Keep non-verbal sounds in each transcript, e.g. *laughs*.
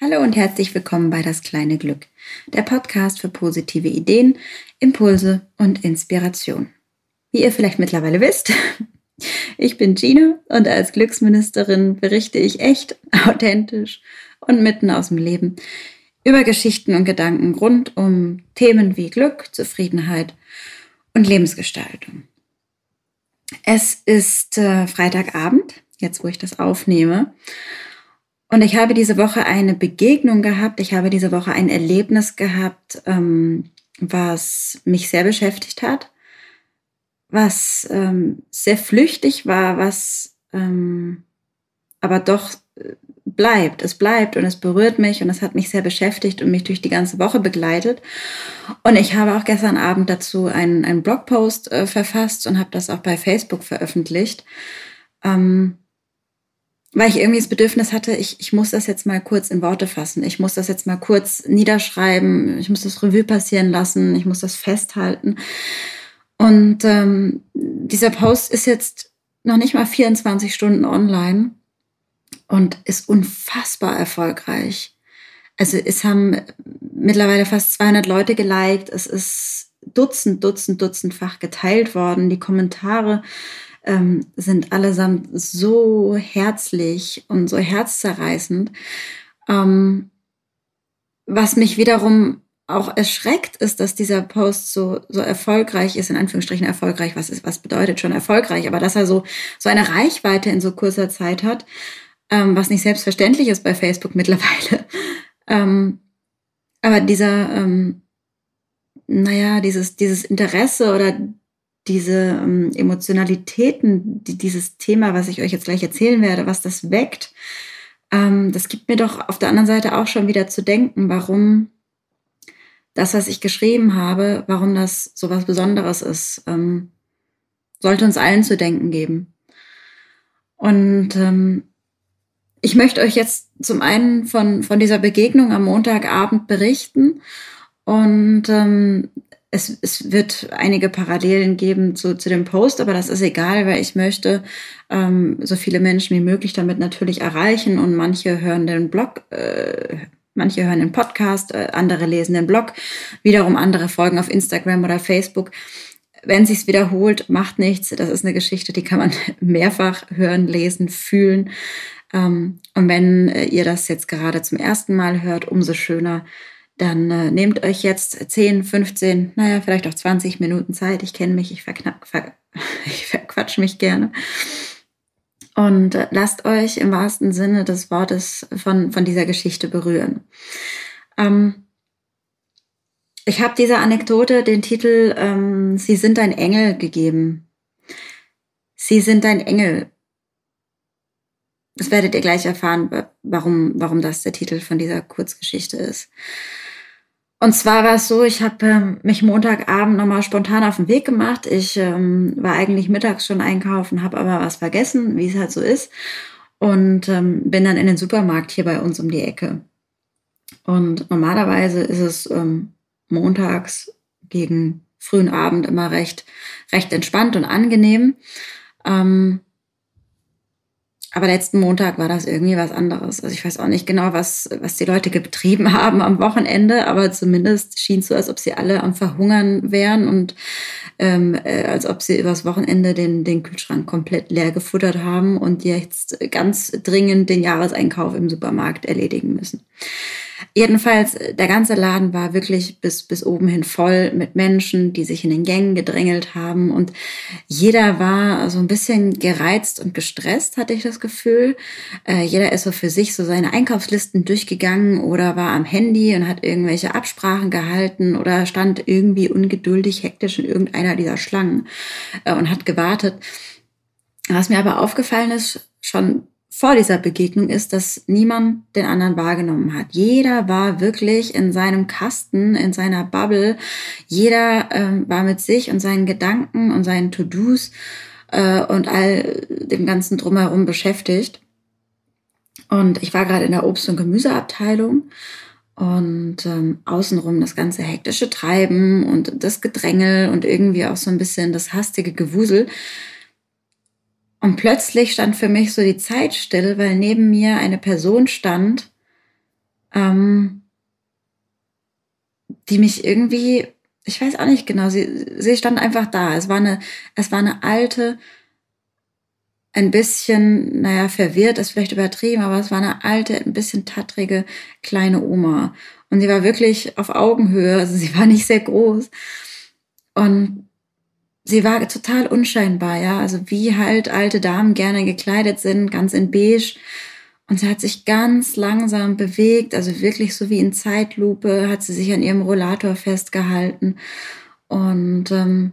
Hallo und herzlich willkommen bei Das kleine Glück, der Podcast für positive Ideen, Impulse und Inspiration. Wie ihr vielleicht mittlerweile wisst, *laughs* ich bin Gina und als Glücksministerin berichte ich echt, authentisch und mitten aus dem Leben über Geschichten und Gedanken rund um Themen wie Glück, Zufriedenheit und Lebensgestaltung. Es ist äh, Freitagabend, jetzt wo ich das aufnehme. Und ich habe diese Woche eine Begegnung gehabt, ich habe diese Woche ein Erlebnis gehabt, ähm, was mich sehr beschäftigt hat, was ähm, sehr flüchtig war, was ähm, aber doch äh, bleibt. Es bleibt und es berührt mich und es hat mich sehr beschäftigt und mich durch die ganze Woche begleitet. Und ich habe auch gestern Abend dazu einen, einen Blogpost äh, verfasst und habe das auch bei Facebook veröffentlicht. Ähm, weil ich irgendwie das Bedürfnis hatte, ich, ich muss das jetzt mal kurz in Worte fassen. Ich muss das jetzt mal kurz niederschreiben. Ich muss das Revue passieren lassen. Ich muss das festhalten. Und ähm, dieser Post ist jetzt noch nicht mal 24 Stunden online und ist unfassbar erfolgreich. Also es haben mittlerweile fast 200 Leute geliked. Es ist Dutzend, Dutzend, Dutzendfach geteilt worden. Die Kommentare ähm, sind allesamt so herzlich und so herzzerreißend. Ähm, was mich wiederum auch erschreckt, ist, dass dieser Post so, so erfolgreich ist, in Anführungsstrichen erfolgreich, was ist, was bedeutet schon erfolgreich, aber dass er so, so eine Reichweite in so kurzer Zeit hat, ähm, was nicht selbstverständlich ist bei Facebook mittlerweile. *laughs* Ähm, aber dieser, ähm, naja, dieses, dieses Interesse oder diese ähm, Emotionalitäten, die, dieses Thema, was ich euch jetzt gleich erzählen werde, was das weckt, ähm, das gibt mir doch auf der anderen Seite auch schon wieder zu denken, warum das, was ich geschrieben habe, warum das so was Besonderes ist, ähm, sollte uns allen zu denken geben. Und ähm, ich möchte euch jetzt zum einen von, von dieser Begegnung am Montagabend berichten und ähm, es, es wird einige Parallelen geben zu, zu dem Post, aber das ist egal, weil ich möchte ähm, so viele Menschen wie möglich damit natürlich erreichen und manche hören den Blog, äh, manche hören den Podcast, äh, andere lesen den Blog, wiederum andere folgen auf Instagram oder Facebook. Wenn sich's wiederholt, macht nichts. Das ist eine Geschichte, die kann man *laughs* mehrfach hören, lesen, fühlen. Ähm, und wenn äh, ihr das jetzt gerade zum ersten Mal hört, umso schöner dann äh, nehmt euch jetzt 10, 15, naja, vielleicht auch 20 Minuten Zeit. Ich kenne mich, ich, verknapp, ver, *laughs* ich verquatsch mich gerne. Und äh, lasst euch im wahrsten Sinne des Wortes von, von dieser Geschichte berühren. Ähm, ich habe dieser Anekdote den Titel ähm, Sie sind ein Engel gegeben. Sie sind ein Engel. Das werdet ihr gleich erfahren, warum, warum das der Titel von dieser Kurzgeschichte ist. Und zwar war es so, ich habe ähm, mich Montagabend nochmal spontan auf den Weg gemacht. Ich ähm, war eigentlich mittags schon einkaufen, habe aber was vergessen, wie es halt so ist. Und ähm, bin dann in den Supermarkt hier bei uns um die Ecke. Und normalerweise ist es ähm, montags gegen frühen Abend immer recht, recht entspannt und angenehm. Ähm, aber letzten Montag war das irgendwie was anderes. Also ich weiß auch nicht genau, was, was die Leute getrieben *laughs* haben am Wochenende, aber zumindest schien es so, als ob sie alle am Verhungern wären und ähm, äh, als ob sie übers Wochenende den, den Kühlschrank komplett leer gefuttert haben und jetzt ganz dringend den Jahreseinkauf im Supermarkt erledigen müssen. Jedenfalls, der ganze Laden war wirklich bis, bis oben hin voll mit Menschen, die sich in den Gängen gedrängelt haben. Und jeder war so ein bisschen gereizt und gestresst, hatte ich das Gefühl. Äh, jeder ist so für sich so seine Einkaufslisten durchgegangen oder war am Handy und hat irgendwelche Absprachen gehalten oder stand irgendwie ungeduldig, hektisch in irgendeiner dieser Schlangen äh, und hat gewartet. Was mir aber aufgefallen ist, schon vor dieser Begegnung ist, dass niemand den anderen wahrgenommen hat. Jeder war wirklich in seinem Kasten, in seiner Bubble. Jeder äh, war mit sich und seinen Gedanken und seinen To-Dos äh, und all dem ganzen drumherum beschäftigt. Und ich war gerade in der Obst- und Gemüseabteilung und ähm, außenrum das ganze hektische Treiben und das Gedrängel und irgendwie auch so ein bisschen das hastige Gewusel. Und plötzlich stand für mich so die Zeit still, weil neben mir eine Person stand, ähm, die mich irgendwie, ich weiß auch nicht genau, sie, sie stand einfach da. Es war eine, es war eine alte, ein bisschen, naja, verwirrt ist vielleicht übertrieben, aber es war eine alte, ein bisschen tattrige kleine Oma. Und sie war wirklich auf Augenhöhe, also sie war nicht sehr groß. Und sie war total unscheinbar, ja, also wie halt alte Damen gerne gekleidet sind, ganz in beige. Und sie hat sich ganz langsam bewegt, also wirklich so wie in Zeitlupe, hat sie sich an ihrem Rollator festgehalten. Und ähm,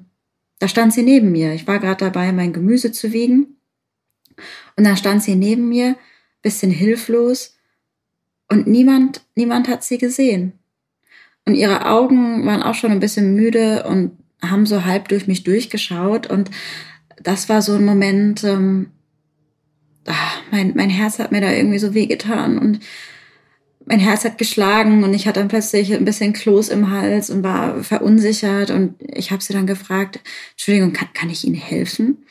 da stand sie neben mir. Ich war gerade dabei, mein Gemüse zu wiegen. Und da stand sie neben mir, bisschen hilflos. Und niemand, niemand hat sie gesehen. Und ihre Augen waren auch schon ein bisschen müde und haben so halb durch mich durchgeschaut. Und das war so ein Moment, ähm, ach, mein, mein Herz hat mir da irgendwie so wehgetan und mein Herz hat geschlagen und ich hatte dann plötzlich ein bisschen Kloß im Hals und war verunsichert und ich habe sie dann gefragt, Entschuldigung, kann, kann ich Ihnen helfen?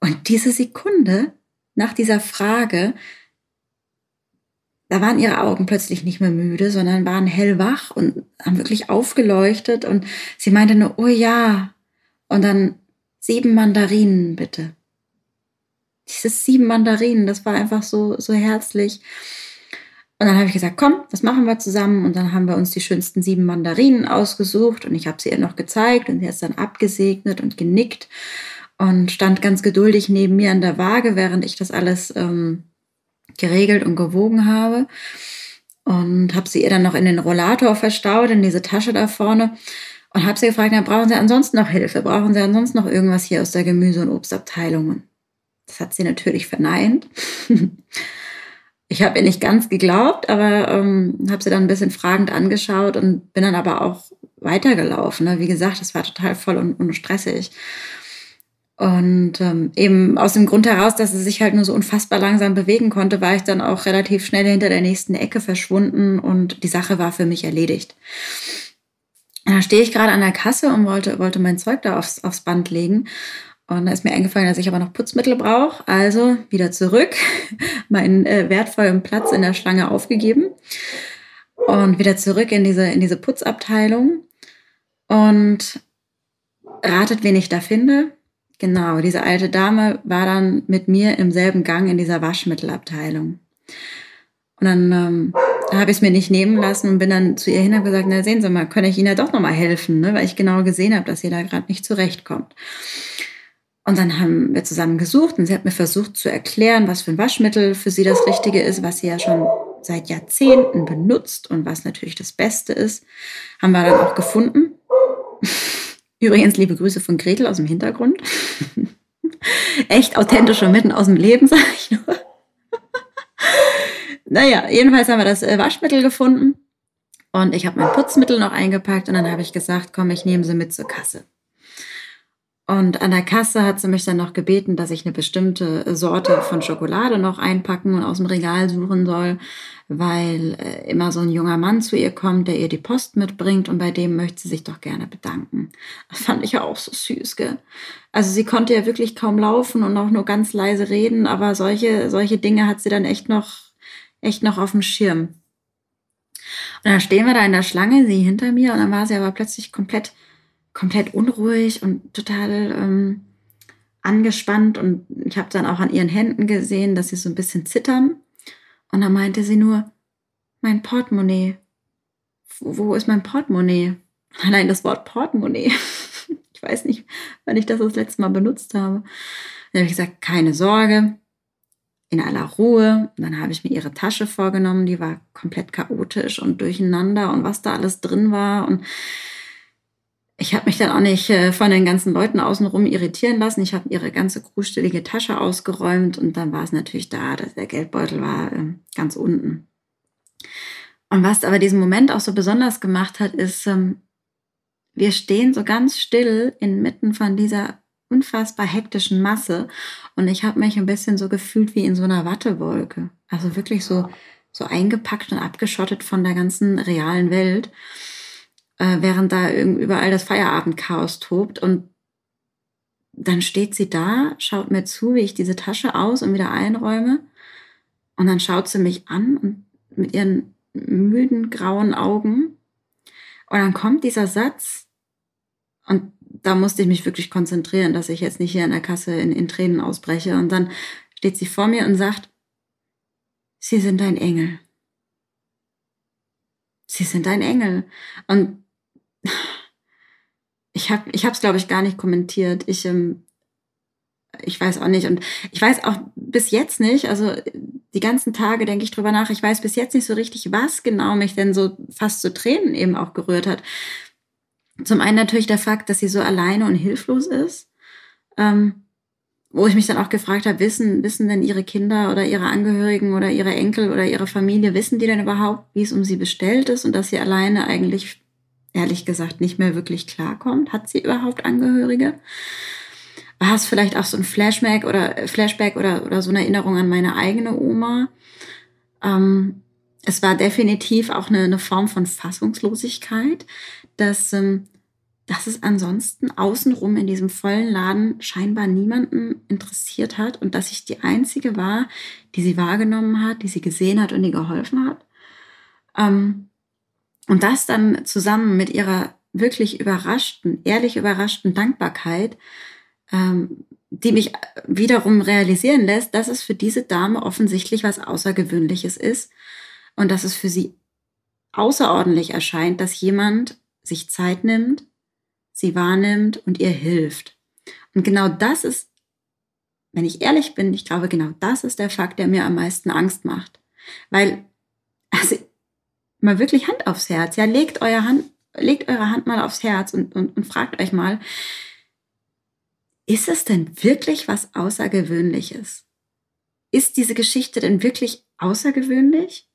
Und diese Sekunde nach dieser Frage, da waren ihre Augen plötzlich nicht mehr müde, sondern waren hellwach und haben wirklich aufgeleuchtet und sie meinte nur, oh ja, und dann sieben Mandarinen bitte dieses sieben Mandarinen, das war einfach so, so herzlich. Und dann habe ich gesagt, komm, das machen wir zusammen. Und dann haben wir uns die schönsten sieben Mandarinen ausgesucht und ich habe sie ihr noch gezeigt und sie hat es dann abgesegnet und genickt und stand ganz geduldig neben mir an der Waage, während ich das alles ähm, geregelt und gewogen habe. Und habe sie ihr dann noch in den Rollator verstaut, in diese Tasche da vorne. Und habe sie gefragt, na, brauchen Sie ansonsten noch Hilfe? Brauchen Sie ansonsten noch irgendwas hier aus der Gemüse- und Obstabteilung? Das hat sie natürlich verneint. *laughs* Ich habe ihr nicht ganz geglaubt, aber ähm, habe sie dann ein bisschen fragend angeschaut und bin dann aber auch weitergelaufen. Ne? Wie gesagt, es war total voll und, und stressig. Und ähm, eben aus dem Grund heraus, dass sie sich halt nur so unfassbar langsam bewegen konnte, war ich dann auch relativ schnell hinter der nächsten Ecke verschwunden und die Sache war für mich erledigt. Und da stehe ich gerade an der Kasse und wollte, wollte mein Zeug da aufs, aufs Band legen. Und da ist mir eingefallen, dass ich aber noch Putzmittel brauche. Also wieder zurück, *laughs* meinen äh, wertvollen Platz in der Schlange aufgegeben und wieder zurück in diese, in diese Putzabteilung. Und ratet, wen ich da finde. Genau, diese alte Dame war dann mit mir im selben Gang in dieser Waschmittelabteilung. Und dann ähm, habe ich es mir nicht nehmen lassen und bin dann zu ihr hin und gesagt, na sehen Sie mal, kann ich Ihnen ja doch nochmal helfen, ne? weil ich genau gesehen habe, dass sie da gerade nicht zurechtkommt. Und dann haben wir zusammen gesucht und sie hat mir versucht zu erklären, was für ein Waschmittel für sie das Richtige ist, was sie ja schon seit Jahrzehnten benutzt und was natürlich das Beste ist. Haben wir dann auch gefunden. Übrigens liebe Grüße von Gretel aus dem Hintergrund. *laughs* Echt authentisch und mitten aus dem Leben, *laughs* sag ich nur. naja, jedenfalls haben wir das äh, Waschmittel gefunden und ich habe mein Putzmittel noch eingepackt und dann habe ich gesagt, komm, ich nehme sie mit zur Kasse. Und an der Kasse hat sie mich dann noch gebeten, dass ich eine bestimmte Sorte von Schokolade noch einpacken und aus dem Regal suchen soll, weil äh, immer so ein junger Mann zu ihr kommt, der ihr die Post mitbringt und bei dem möchte sie sich doch gerne bedanken. Das fand ich ja auch so süß, gell? Also sie konnte ja wirklich kaum laufen und auch nur ganz leise reden, aber solche, solche Dinge hat sie dann echt noch, echt noch auf dem Schirm. Und dann stehen wir da in der Schlange, sie hinter mir und dann war sie aber plötzlich komplett komplett unruhig und total ähm, angespannt. Und ich habe dann auch an ihren Händen gesehen, dass sie so ein bisschen zittern. Und dann meinte sie nur, mein Portemonnaie. Wo ist mein Portemonnaie? *laughs* Allein das Wort Portemonnaie. *laughs* Ich weiß nicht, wann ich das das letzte Mal benutzt habe. Dann habe ich gesagt, keine Sorge, in aller Ruhe. Und dann habe ich mir ihre Tasche vorgenommen, die war komplett chaotisch und durcheinander und was da alles drin war. Und ich habe mich dann auch nicht äh, von den ganzen Leuten außenrum irritieren lassen. Ich habe ihre ganze krustelige Tasche ausgeräumt und dann war es natürlich da, dass der Geldbeutel war äh, ganz unten. Und was aber diesen Moment auch so besonders gemacht hat, ist, ähm, wir stehen so ganz still inmitten von dieser unfassbar hektischen Masse und ich habe mich ein bisschen so gefühlt wie in so einer Wattewolke. Also wirklich so, so eingepackt und abgeschottet von der ganzen realen Welt äh, während da überall das Feierabendchaos tobt. Und dann steht sie da, schaut mir zu, wie ich diese Tasche aus und wieder einräume. Und dann schaut sie mich an und mit ihren müden grauen Augen. Und dann kommt dieser Satz, und da musste ich mich wirklich konzentrieren, dass ich jetzt nicht hier an der Kasse in, in Tränen ausbreche. Und dann steht sie vor mir und sagt, Sie sind ein Engel. Sie sind ein Engel. Und ich habe ich es, glaube ich, gar nicht kommentiert. Ich, ähm, ich weiß auch nicht. Und ich weiß auch bis jetzt nicht, also die ganzen Tage denke ich drüber nach, ich weiß bis jetzt nicht so richtig, was genau mich denn so fast zu Tränen eben auch gerührt hat. Zum einen natürlich der Fakt, dass sie so alleine und hilflos ist. Ähm, wo ich mich dann auch gefragt habe, wissen, wissen denn ihre Kinder oder ihre Angehörigen oder ihre Enkel oder ihre Familie, wissen die denn überhaupt, wie es um sie bestellt ist und dass sie alleine eigentlich, ehrlich gesagt, nicht mehr wirklich klarkommt? Hat sie überhaupt Angehörige? War es vielleicht auch so ein Flashback oder Flashback oder, oder so eine Erinnerung an meine eigene Oma? Ähm, es war definitiv auch eine, eine Form von Fassungslosigkeit, dass ähm, dass es ansonsten außenrum in diesem vollen Laden scheinbar niemanden interessiert hat und dass ich die Einzige war, die sie wahrgenommen hat, die sie gesehen hat und ihr geholfen hat. Ähm, und das dann zusammen mit ihrer wirklich überraschten, ehrlich überraschten Dankbarkeit, ähm, die mich wiederum realisieren lässt, dass es für diese Dame offensichtlich was Außergewöhnliches ist und dass es für sie außerordentlich erscheint, dass jemand sich Zeit nimmt, sie wahrnimmt und ihr hilft. Und genau das ist, wenn ich ehrlich bin, ich glaube, genau das ist der Fakt, der mir am meisten Angst macht. Weil, also, mal wirklich Hand aufs Herz, ja, legt, euer Hand, legt eure Hand mal aufs Herz und, und, und fragt euch mal, ist es denn wirklich was Außergewöhnliches? Ist diese Geschichte denn wirklich außergewöhnlich?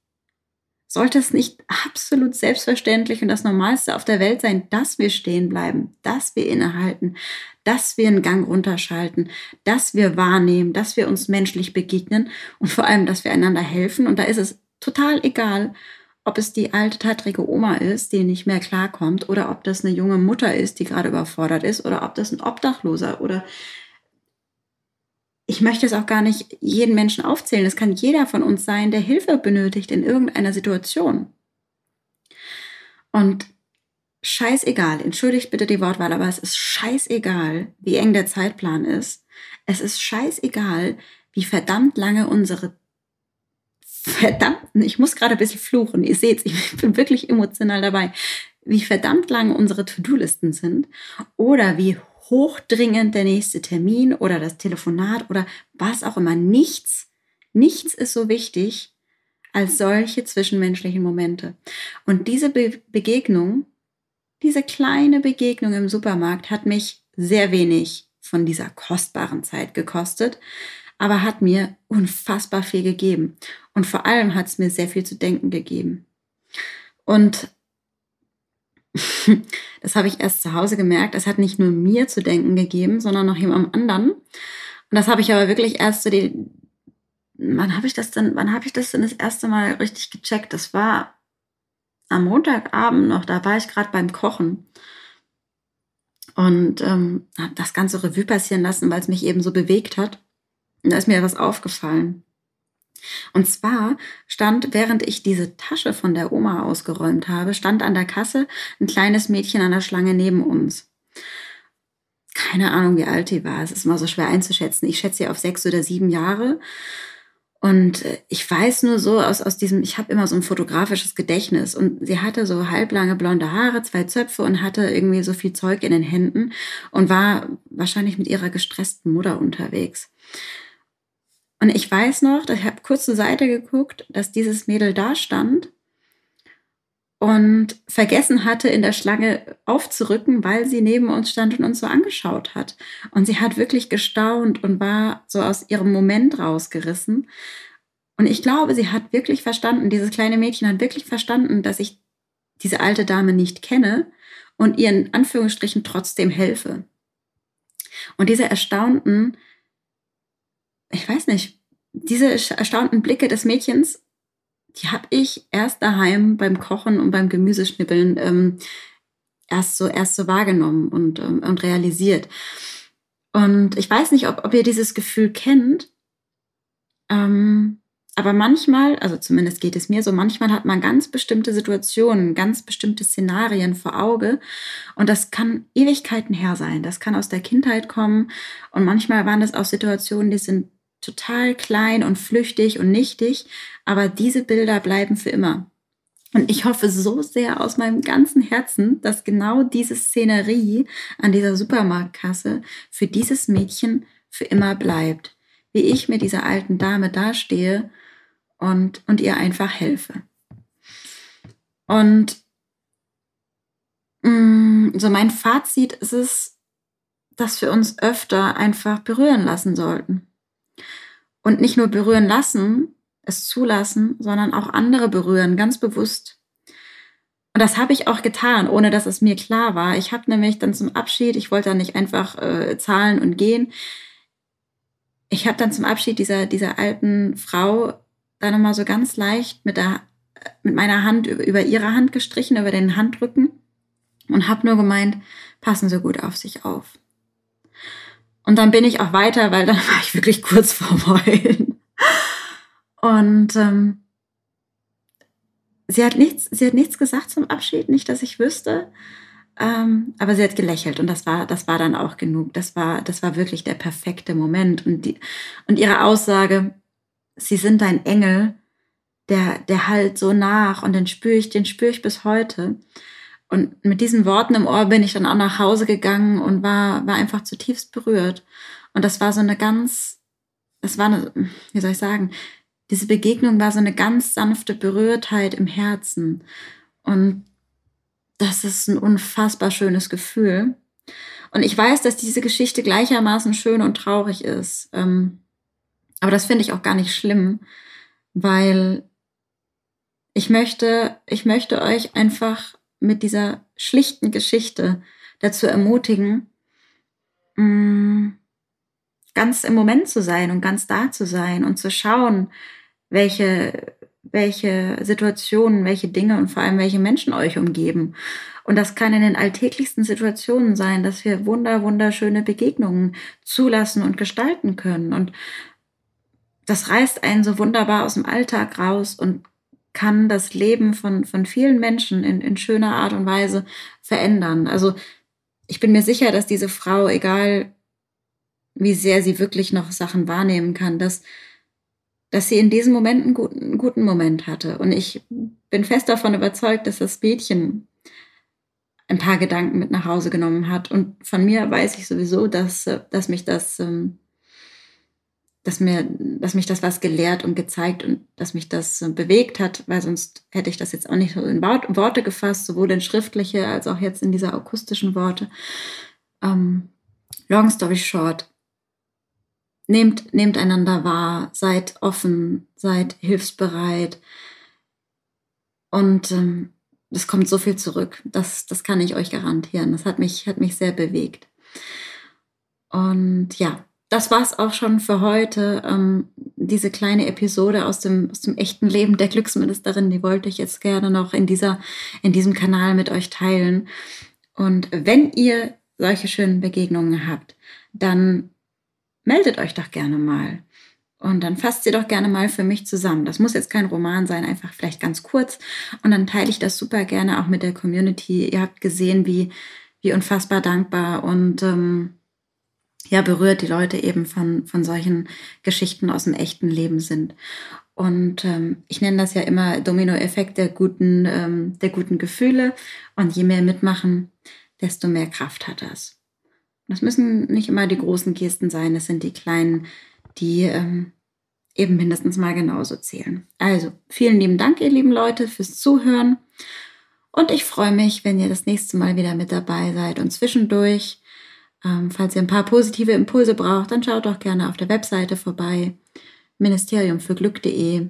Sollte es nicht absolut selbstverständlich und das Normalste auf der Welt sein, dass wir stehen bleiben, dass wir innehalten, dass wir einen Gang runterschalten, dass wir wahrnehmen, dass wir uns menschlich begegnen und vor allem, dass wir einander helfen. Und da ist es total egal, ob es die alte, tattrige Oma ist, die nicht mehr klarkommt, oder ob das eine junge Mutter ist, die gerade überfordert ist, oder ob das ein Obdachloser oder ich möchte es auch gar nicht jeden Menschen aufzählen. Es kann jeder von uns sein, der Hilfe benötigt in irgendeiner Situation. Und scheißegal, entschuldigt bitte die Wortwahl, aber es ist scheißegal, wie eng der Zeitplan ist. Es ist scheißegal, wie verdammt lange unsere verdammten, ich muss gerade ein bisschen fluchen, ihr seht, ich *laughs* bin wirklich emotional dabei, wie verdammt lange unsere To-Do-Listen sind oder wie hochdringend der nächste Termin oder das Telefonat oder was auch immer. Nichts, nichts ist so wichtig als solche zwischenmenschlichen Momente. Und diese Be Begegnung, diese kleine Begegnung im Supermarkt hat mich sehr wenig von dieser kostbaren Zeit gekostet, aber hat mir unfassbar viel gegeben. Und vor allem hat es mir sehr viel zu denken gegeben. Und *laughs* das habe ich erst zu Hause gemerkt. Es hat nicht nur mir zu denken gegeben, sondern noch jemandem anderen. Und das habe ich aber wirklich erst so die, wann habe ich das denn, wann habe ich das denn das erste Mal richtig gecheckt? Das war am Montagabend noch, da war ich gerade beim Kochen und ähm, habe das ganze Revue passieren lassen, weil es mich eben so bewegt hat. Und da ist mir was aufgefallen. Und zwar stand, während ich diese Tasche von der Oma ausgeräumt habe, stand an der Kasse ein kleines Mädchen an der Schlange neben uns. Keine Ahnung, wie alt die war. Es ist immer so schwer einzuschätzen. Ich schätze sie auf sechs oder sieben Jahre. Und äh, ich weiß nur so aus, aus diesem, ich habe immer so ein fotografisches Gedächtnis. Und sie hatte so halblange blonde Haare, zwei Zöpfe und hatte irgendwie so viel Zeug in den Händen und war wahrscheinlich mit ihrer gestressten Mutter unterwegs. Und ich weiß noch, ich habe kurz zur Seite geguckt, dass dieses Mädel da stand und vergessen hatte, in der Schlange aufzurücken, weil sie neben uns stand und uns so angeschaut hat. Und sie hat wirklich gestaunt und war so aus ihrem Moment rausgerissen. Und ich glaube, sie hat wirklich verstanden, dieses kleine Mädchen hat wirklich verstanden, dass ich diese alte Dame nicht kenne und ihr in Anführungsstrichen trotzdem helfe. Und diese erstaunten, ich weiß nicht, diese erstaunten Blicke des Mädchens, die habe ich erst daheim beim Kochen und beim Gemüseschnippeln ähm, erst so erst so wahrgenommen und, ähm, und realisiert. Und ich weiß nicht, ob, ob ihr dieses Gefühl kennt, ähm, aber manchmal, also zumindest geht es mir so, manchmal hat man ganz bestimmte Situationen, ganz bestimmte Szenarien vor Auge. Und das kann Ewigkeiten her sein. Das kann aus der Kindheit kommen. Und manchmal waren das auch Situationen, die sind total klein und flüchtig und nichtig. Aber diese Bilder bleiben für immer. Und ich hoffe so sehr aus meinem ganzen Herzen, dass genau diese Szenerie an dieser Supermarktkasse für dieses Mädchen für immer bleibt. Wie ich mit dieser alten Dame dastehe und, und ihr einfach helfe. Und mh, mm, so mein Fazit ist es, dass wir uns öfter einfach berühren lassen sollten. Und nicht nur berühren lassen, es zulassen, sondern auch andere berühren, ganz bewusst. Und das habe ich auch getan, ohne dass es mir klar war. Ich habe nämlich dann zum Abschied, ich wollte dann nicht einfach äh, zahlen und gehen. Ich habe dann zum Abschied dieser, dieser alten Frau da nochmal so ganz leicht mit, der, mit meiner Hand über, über ihre Hand gestrichen, über den Handrücken und habe nur gemeint, passen Sie gut auf sich auf. Und dann bin ich auch weiter, weil dann *laughs* war ich wirklich kurz vor Heulen. Und ähm, sie hat nichts, sie hat nichts gesagt zum Abschied, nicht, dass ich wüsste. Ähm, aber sie hat gelächelt und das war, das war dann auch genug. Das war, das war wirklich der perfekte Moment. Und die, und ihre Aussage, sie sind ein Engel, der, der halt so nach und den spüre ich, den spüre ich bis heute. Und mit diesen Worten im Ohr bin ich dann auch nach Hause gegangen und war, war einfach zutiefst berührt. Und das war so eine ganz, das war eine, wie soll ich sagen, diese Begegnung war so eine ganz sanfte Berührtheit im Herzen. Und das ist ein unfassbar schönes Gefühl. Und ich weiß, dass diese Geschichte gleichermaßen schön und traurig ist. Ähm, aber das finde ich auch gar nicht schlimm, weil ich möchte, ich möchte euch einfach mit dieser schlichten Geschichte dazu ermutigen, mm, ganz im Moment zu sein und ganz da zu sein und zu schauen, welche, welche Situationen, welche Dinge und vor allem welche Menschen euch umgeben. Und das kann in den alltäglichsten Situationen sein, dass wir wunder, wunderschöne Begegnungen zulassen und gestalten können. Und das reißt einen so wunderbar aus dem Alltag raus und kann das Leben von, von vielen Menschen in, in schöner Art und Weise verändern. Also ich bin mir sicher, dass diese Frau, egal wie sehr sie wirklich noch Sachen wahrnehmen kann, dass, dass sie in diesem Moment einen guten, einen guten Moment hatte. Und ich bin fest davon überzeugt, dass das Mädchen ein paar Gedanken mit nach Hause genommen hat. Und von mir weiß ich sowieso, dass, dass mich das ähm, dass mir, dass mich das was gelehrt und gezeigt und dass mich das bewegt hat, weil sonst hätte ich das jetzt auch nicht so in Worte gefasst, sowohl in schriftliche als auch jetzt in dieser akustischen Worte. Ähm, long story short, nehmt, nehmt einander wahr, seid offen, seid hilfsbereit und ähm, es kommt so viel zurück. Das, das kann ich euch garantieren. Das hat mich, hat mich sehr bewegt. Und ja, das war's auch schon für heute. Ähm, diese kleine Episode aus dem, aus dem echten Leben der Glücksministerin, die wollte ich jetzt gerne noch in, dieser, in diesem Kanal mit euch teilen. Und wenn ihr solche schönen Begegnungen habt, dann meldet euch doch gerne mal. Und dann fasst sie doch gerne mal für mich zusammen. Das muss jetzt kein Roman sein, einfach vielleicht ganz kurz. Und dann teile ich das super gerne auch mit der Community. Ihr habt gesehen, wie, wie unfassbar dankbar und ähm, ja, berührt die Leute eben von, von solchen Geschichten aus dem echten Leben sind. Und ähm, ich nenne das ja immer Dominoeffekt der guten, ähm, der guten Gefühle. Und je mehr mitmachen, desto mehr Kraft hat das. Das müssen nicht immer die großen Gesten sein, es sind die kleinen, die ähm, eben mindestens mal genauso zählen. Also, vielen lieben Dank, ihr lieben Leute, fürs Zuhören. Und ich freue mich, wenn ihr das nächste Mal wieder mit dabei seid und zwischendurch ähm, falls ihr ein paar positive Impulse braucht, dann schaut doch gerne auf der Webseite vorbei, ministeriumfürglück.de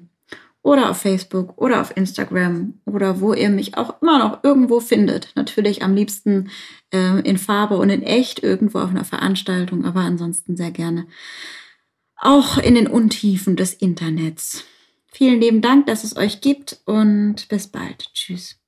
oder auf Facebook oder auf Instagram oder wo ihr mich auch immer noch irgendwo findet. Natürlich am liebsten äh, in Farbe und in echt irgendwo auf einer Veranstaltung, aber ansonsten sehr gerne auch in den Untiefen des Internets. Vielen lieben Dank, dass es euch gibt und bis bald. Tschüss.